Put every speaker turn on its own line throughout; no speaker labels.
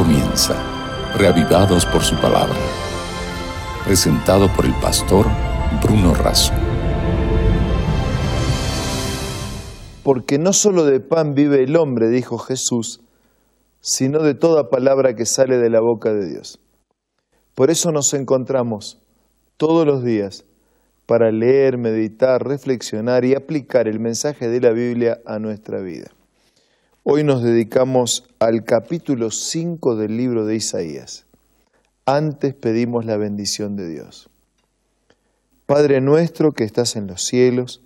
comienza, reavivados por su palabra. Presentado por el pastor Bruno Razo.
Porque no solo de pan vive el hombre, dijo Jesús, sino de toda palabra que sale de la boca de Dios. Por eso nos encontramos todos los días para leer, meditar, reflexionar y aplicar el mensaje de la Biblia a nuestra vida. Hoy nos dedicamos al capítulo 5 del libro de Isaías. Antes pedimos la bendición de Dios. Padre nuestro que estás en los cielos,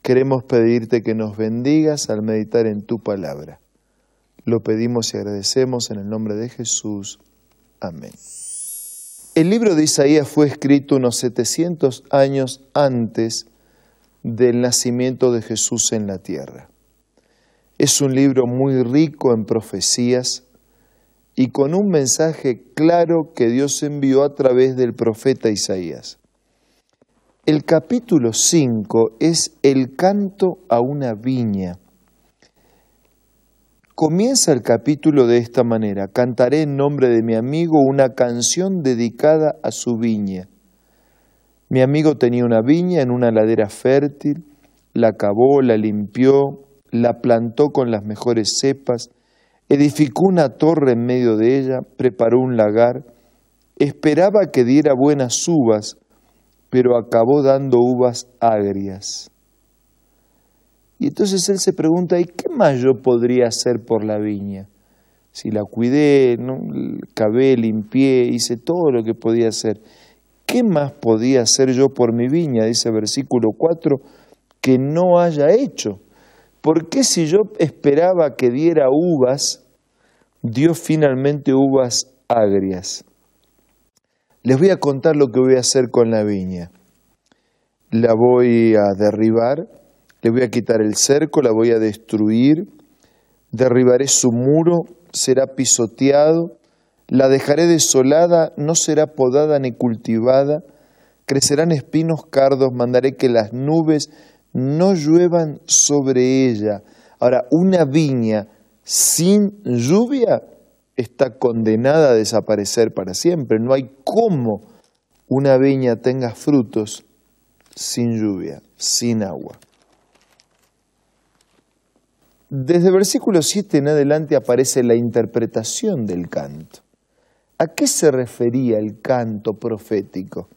queremos pedirte que nos bendigas al meditar en tu palabra. Lo pedimos y agradecemos en el nombre de Jesús. Amén. El libro de Isaías fue escrito unos 700 años antes del nacimiento de Jesús en la tierra. Es un libro muy rico en profecías y con un mensaje claro que Dios envió a través del profeta Isaías. El capítulo 5 es el canto a una viña. Comienza el capítulo de esta manera, cantaré en nombre de mi amigo una canción dedicada a su viña. Mi amigo tenía una viña en una ladera fértil, la cavó, la limpió, la plantó con las mejores cepas, edificó una torre en medio de ella, preparó un lagar, esperaba que diera buenas uvas, pero acabó dando uvas agrias. Y entonces él se pregunta, ¿y qué más yo podría hacer por la viña? Si la cuidé, ¿no? cavé, limpié, hice todo lo que podía hacer. ¿Qué más podía hacer yo por mi viña? Dice versículo 4, que no haya hecho. ¿Por qué si yo esperaba que diera uvas, dio finalmente uvas agrias? Les voy a contar lo que voy a hacer con la viña. La voy a derribar, le voy a quitar el cerco, la voy a destruir, derribaré su muro, será pisoteado, la dejaré desolada, no será podada ni cultivada, crecerán espinos cardos, mandaré que las nubes no lluevan sobre ella. Ahora, una viña sin lluvia está condenada a desaparecer para siempre. No hay cómo una viña tenga frutos sin lluvia, sin agua. Desde versículo 7 en adelante aparece la interpretación del canto. ¿A qué se refería el canto profético?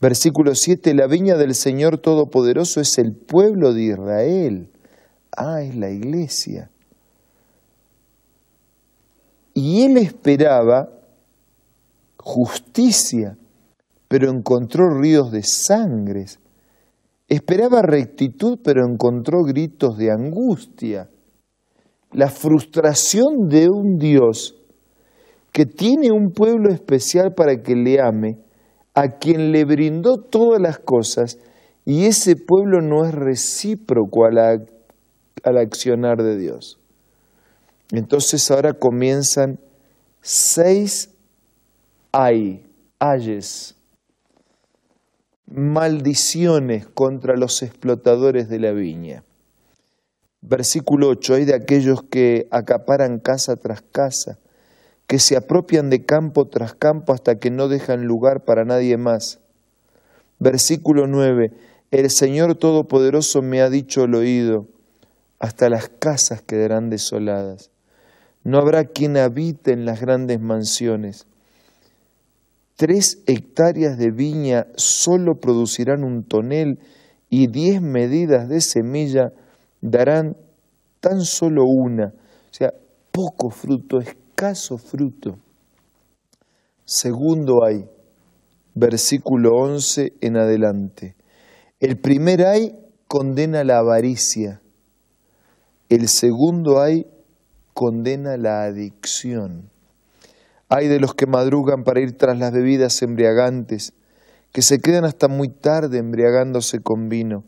Versículo 7, la viña del Señor Todopoderoso es el pueblo de Israel. Ah, es la iglesia. Y él esperaba justicia, pero encontró ríos de sangres. Esperaba rectitud, pero encontró gritos de angustia. La frustración de un Dios que tiene un pueblo especial para que le ame, a quien le brindó todas las cosas y ese pueblo no es recíproco al accionar de Dios. Entonces ahora comienzan seis ay, ayes, maldiciones contra los explotadores de la viña. Versículo 8, hay de aquellos que acaparan casa tras casa, que se apropian de campo tras campo hasta que no dejan lugar para nadie más. Versículo 9, el Señor Todopoderoso me ha dicho al oído, hasta las casas quedarán desoladas. No habrá quien habite en las grandes mansiones. Tres hectáreas de viña solo producirán un tonel y diez medidas de semilla darán tan solo una. O sea, poco fruto, fruto. Segundo hay, versículo 11 en adelante. El primer hay condena la avaricia. El segundo hay condena la adicción. Hay de los que madrugan para ir tras las bebidas embriagantes, que se quedan hasta muy tarde embriagándose con vino,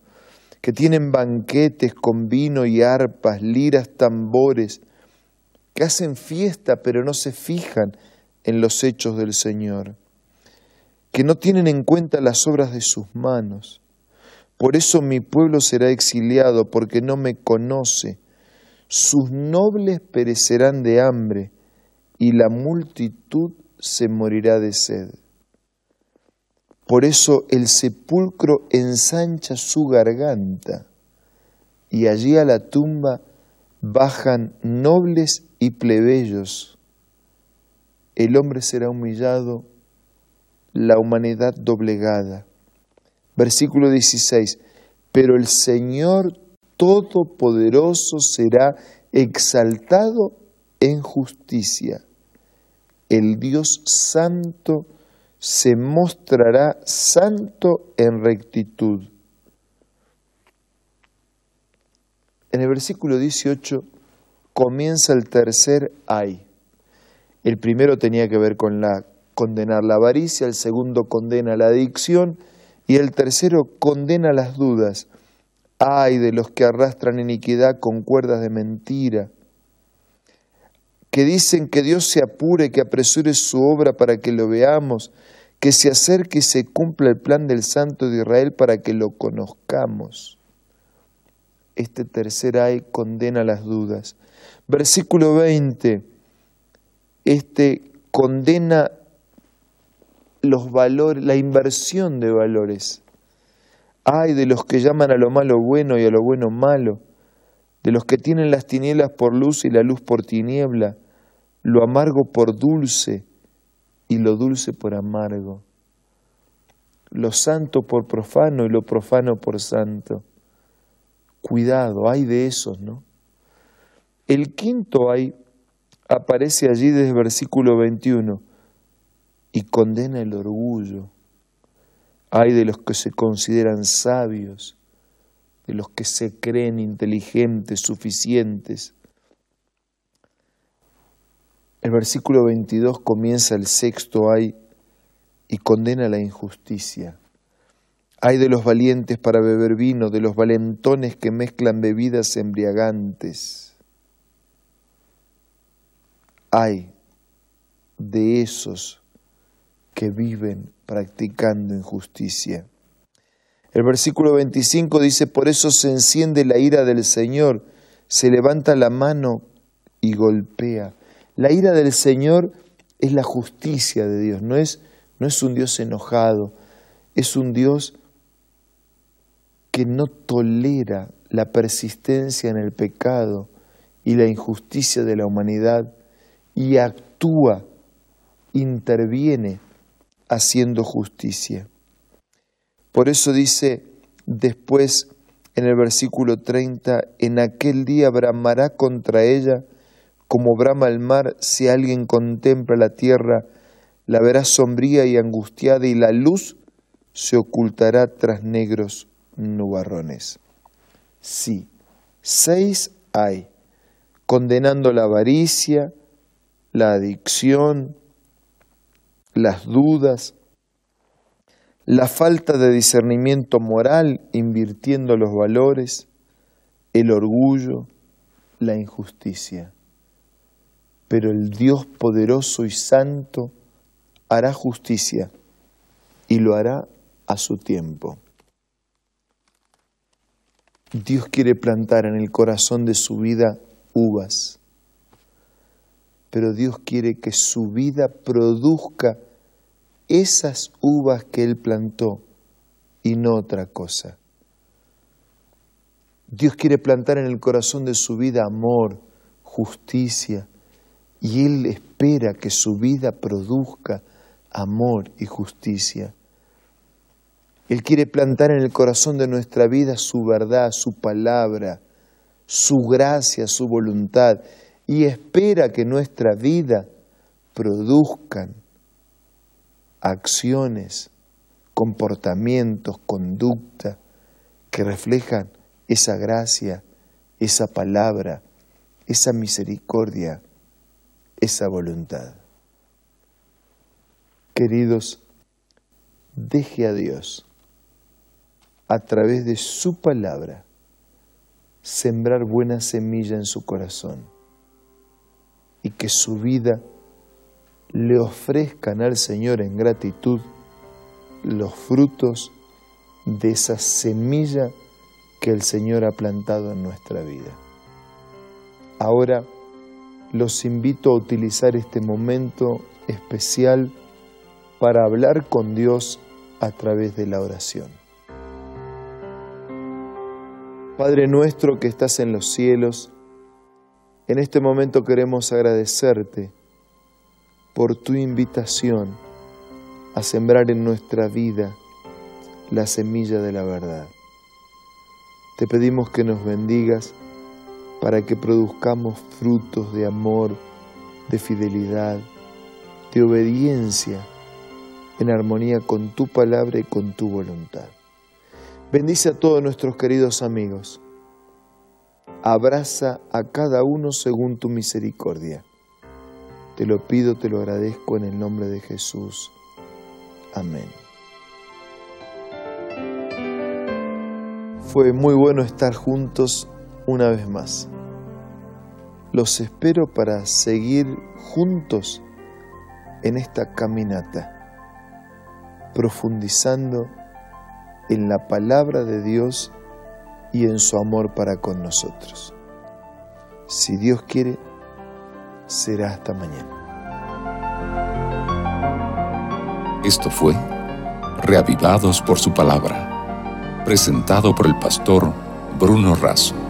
que tienen banquetes con vino y arpas, liras, tambores, que hacen fiesta pero no se fijan en los hechos del Señor, que no tienen en cuenta las obras de sus manos. Por eso mi pueblo será exiliado, porque no me conoce. Sus nobles perecerán de hambre y la multitud se morirá de sed. Por eso el sepulcro ensancha su garganta y allí a la tumba bajan nobles y plebeyos. El hombre será humillado, la humanidad doblegada. Versículo 16. Pero el Señor Todopoderoso será exaltado en justicia. El Dios Santo se mostrará santo en rectitud. En el versículo 18 comienza el tercer ay. El primero tenía que ver con la condenar la avaricia, el segundo condena la adicción y el tercero condena las dudas. Ay de los que arrastran iniquidad con cuerdas de mentira, que dicen que Dios se apure, que apresure su obra para que lo veamos, que se acerque y se cumpla el plan del Santo de Israel para que lo conozcamos este tercer ay condena las dudas. Versículo 20, este condena los valores, la inversión de valores. Ay de los que llaman a lo malo bueno y a lo bueno malo, de los que tienen las tinieblas por luz y la luz por tiniebla, lo amargo por dulce y lo dulce por amargo, lo santo por profano y lo profano por santo. Cuidado, hay de esos, ¿no? El quinto hay aparece allí desde el versículo 21 y condena el orgullo. Hay de los que se consideran sabios, de los que se creen inteligentes, suficientes. El versículo 22 comienza el sexto hay y condena la injusticia. Hay de los valientes para beber vino, de los valentones que mezclan bebidas embriagantes. Hay de esos que viven practicando injusticia. El versículo 25 dice, por eso se enciende la ira del Señor, se levanta la mano y golpea. La ira del Señor es la justicia de Dios, no es, no es un Dios enojado, es un Dios que no tolera la persistencia en el pecado y la injusticia de la humanidad y actúa, interviene haciendo justicia. Por eso dice después en el versículo 30, en aquel día bramará contra ella como brama el mar si alguien contempla la tierra, la verá sombría y angustiada y la luz se ocultará tras negros nubarrones. Sí, seis hay, condenando la avaricia, la adicción, las dudas, la falta de discernimiento moral, invirtiendo los valores, el orgullo, la injusticia. Pero el Dios poderoso y santo hará justicia y lo hará a su tiempo. Dios quiere plantar en el corazón de su vida uvas, pero Dios quiere que su vida produzca esas uvas que Él plantó y no otra cosa. Dios quiere plantar en el corazón de su vida amor, justicia, y Él espera que su vida produzca amor y justicia. Él quiere plantar en el corazón de nuestra vida su verdad, su palabra, su gracia, su voluntad, y espera que nuestra vida produzcan acciones, comportamientos, conducta que reflejan esa gracia, esa palabra, esa misericordia, esa voluntad. Queridos, deje a Dios a través de su palabra, sembrar buena semilla en su corazón y que su vida le ofrezcan al Señor en gratitud los frutos de esa semilla que el Señor ha plantado en nuestra vida. Ahora los invito a utilizar este momento especial para hablar con Dios a través de la oración. Padre nuestro que estás en los cielos, en este momento queremos agradecerte por tu invitación a sembrar en nuestra vida la semilla de la verdad. Te pedimos que nos bendigas para que produzcamos frutos de amor, de fidelidad, de obediencia, en armonía con tu palabra y con tu voluntad. Bendice a todos nuestros queridos amigos. Abraza a cada uno según tu misericordia. Te lo pido, te lo agradezco en el nombre de Jesús. Amén. Fue muy bueno estar juntos una vez más. Los espero para seguir juntos en esta caminata, profundizando en la palabra de Dios y en su amor para con nosotros. Si Dios quiere, será hasta mañana.
Esto fue Reavivados por su palabra, presentado por el pastor Bruno Razo.